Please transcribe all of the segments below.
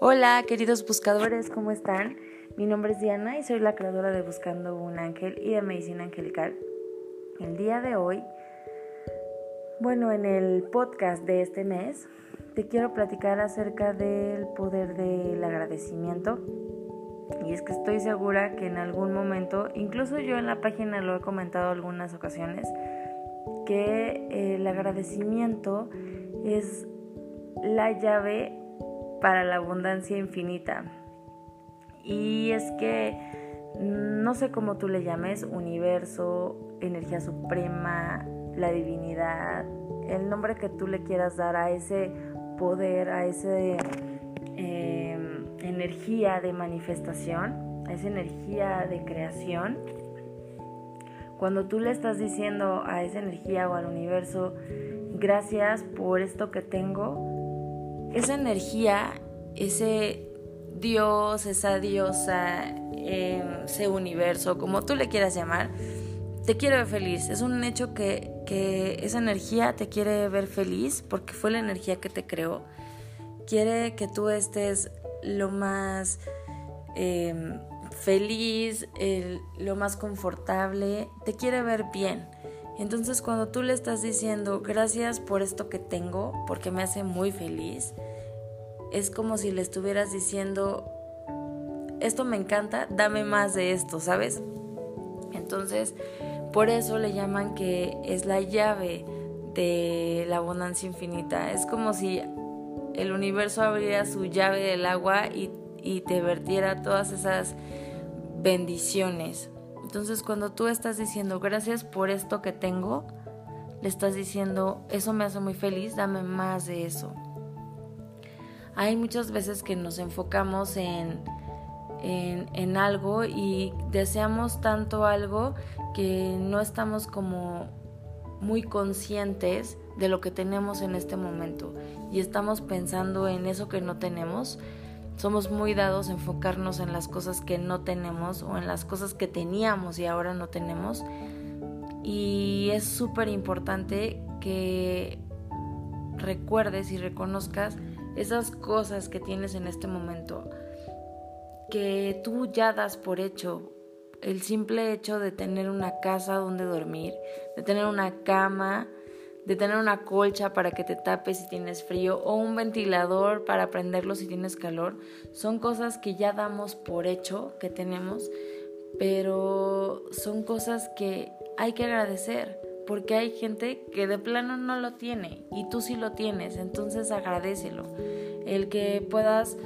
Hola queridos buscadores, ¿cómo están? Mi nombre es Diana y soy la creadora de Buscando un Ángel y de Medicina Angelical. El día de hoy, bueno, en el podcast de este mes, te quiero platicar acerca del poder del agradecimiento. Y es que estoy segura que en algún momento, incluso yo en la página lo he comentado algunas ocasiones, que el agradecimiento es la llave para la abundancia infinita. Y es que no sé cómo tú le llames, universo, energía suprema, la divinidad, el nombre que tú le quieras dar a ese poder, a esa em, energía de manifestación, a esa energía de creación. Cuando tú le estás diciendo a esa energía o al universo, gracias por esto que tengo, esa energía, ese Dios, esa diosa, em, ese universo, como tú le quieras llamar, te quiere ver feliz. Es un hecho que, que esa energía te quiere ver feliz porque fue la energía que te creó. Quiere que tú estés lo más em, feliz, lo más confortable, te quiere ver bien. Entonces cuando tú le estás diciendo gracias por esto que tengo, porque me hace muy feliz, es como si le estuvieras diciendo, esto me encanta, dame más de esto, ¿sabes? Entonces, por eso le llaman que es la llave de la abundancia infinita. Es como si el universo abriera su llave del agua y, y te vertiera todas esas bendiciones. Entonces cuando tú estás diciendo gracias por esto que tengo, le estás diciendo eso me hace muy feliz, dame más de eso. Hay muchas veces que nos enfocamos en, en, en algo y deseamos tanto algo que no estamos como muy conscientes de lo que tenemos en este momento y estamos pensando en eso que no tenemos somos muy dados a enfocarnos en las cosas que no tenemos o en las cosas que teníamos y ahora no tenemos. Y es súper importante que recuerdes y reconozcas esas cosas que tienes en este momento, que tú ya das por hecho. El simple hecho de tener una casa donde dormir, de tener una cama, de tener una colcha para que te tapes si tienes frío o un ventilador para prenderlo si tienes calor, son cosas que ya damos por hecho que tenemos, pero son cosas que hay que agradecer porque hay gente que de plano no lo tiene y tú sí lo tienes, entonces agradecelo. El que puedas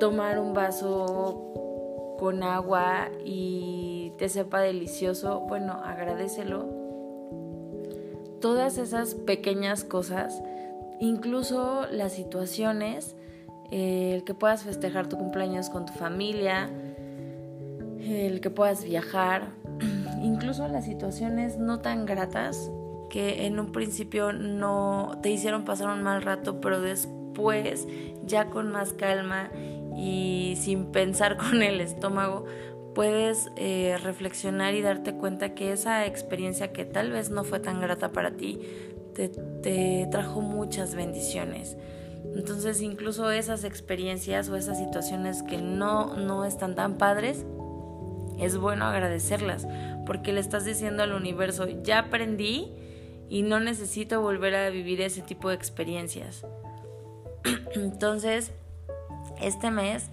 tomar un vaso con agua y te sepa delicioso, bueno, agradecelo todas esas pequeñas cosas, incluso las situaciones, el que puedas festejar tu cumpleaños con tu familia, el que puedas viajar, incluso las situaciones no tan gratas que en un principio no te hicieron pasar un mal rato, pero después ya con más calma y sin pensar con el estómago puedes eh, reflexionar y darte cuenta que esa experiencia que tal vez no fue tan grata para ti, te, trajo muchas bendiciones. Entonces incluso esas experiencias o esas situaciones que no, no están tan padres, es bueno agradecerlas, porque le estás diciendo al universo, ya aprendí y no necesito volver a vivir ese tipo de experiencias. Entonces, este mes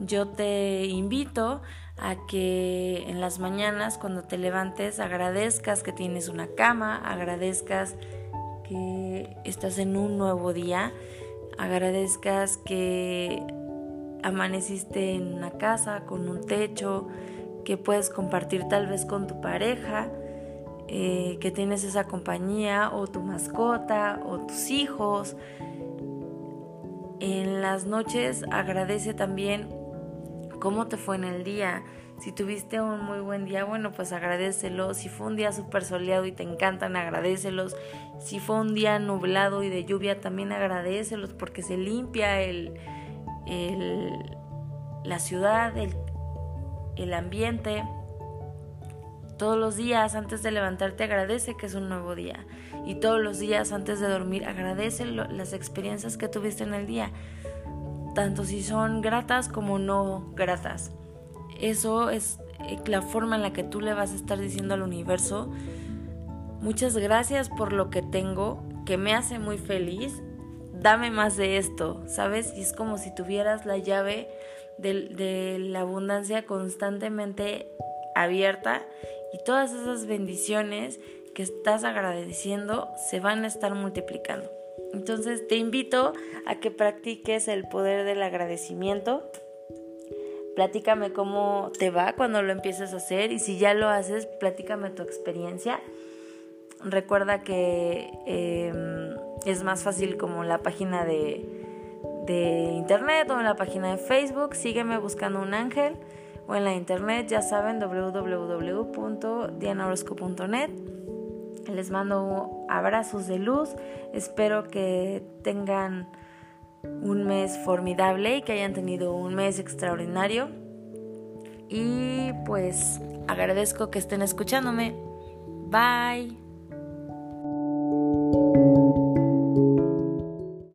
yo te invito a que en las mañanas cuando te levantes agradezcas que tienes una cama, agradezcas que estás en un nuevo día, agradezcas que amaneciste en una casa con un techo, que puedes compartir tal vez con tu pareja, eh, que tienes esa compañía o tu mascota o tus hijos. En las noches agradece también cómo te fue en el día. Si tuviste un muy buen día, bueno, pues agradecelo. Si fue un día súper soleado y te encantan, agradecelos. Si fue un día nublado y de lluvia, también agradecelos porque se limpia el, el la ciudad, el, el ambiente. Todos los días antes de levantarte agradece que es un nuevo día. Y todos los días antes de dormir agradece las experiencias que tuviste en el día tanto si son gratas como no gratas. Eso es eh, la forma en la que tú le vas a estar diciendo al universo, muchas gracias por lo que tengo, que me hace muy feliz, dame más de esto, ¿sabes? Y es como si tuvieras la llave de, de la abundancia constantemente abierta y todas esas bendiciones que estás agradeciendo se van a estar multiplicando. Entonces te invito a que practiques el poder del agradecimiento. Platícame cómo te va cuando lo empieces a hacer y si ya lo haces, platícame tu experiencia. Recuerda que em, es más fácil como la página de, internet o en la página de Facebook. Sígueme buscando un ángel o en la internet, ya saben, www.dianaorosco.net. Les mando abrazos de luz. Espero que tengan un mes formidable y que hayan tenido un mes extraordinario. Y pues agradezco que estén escuchándome. Bye.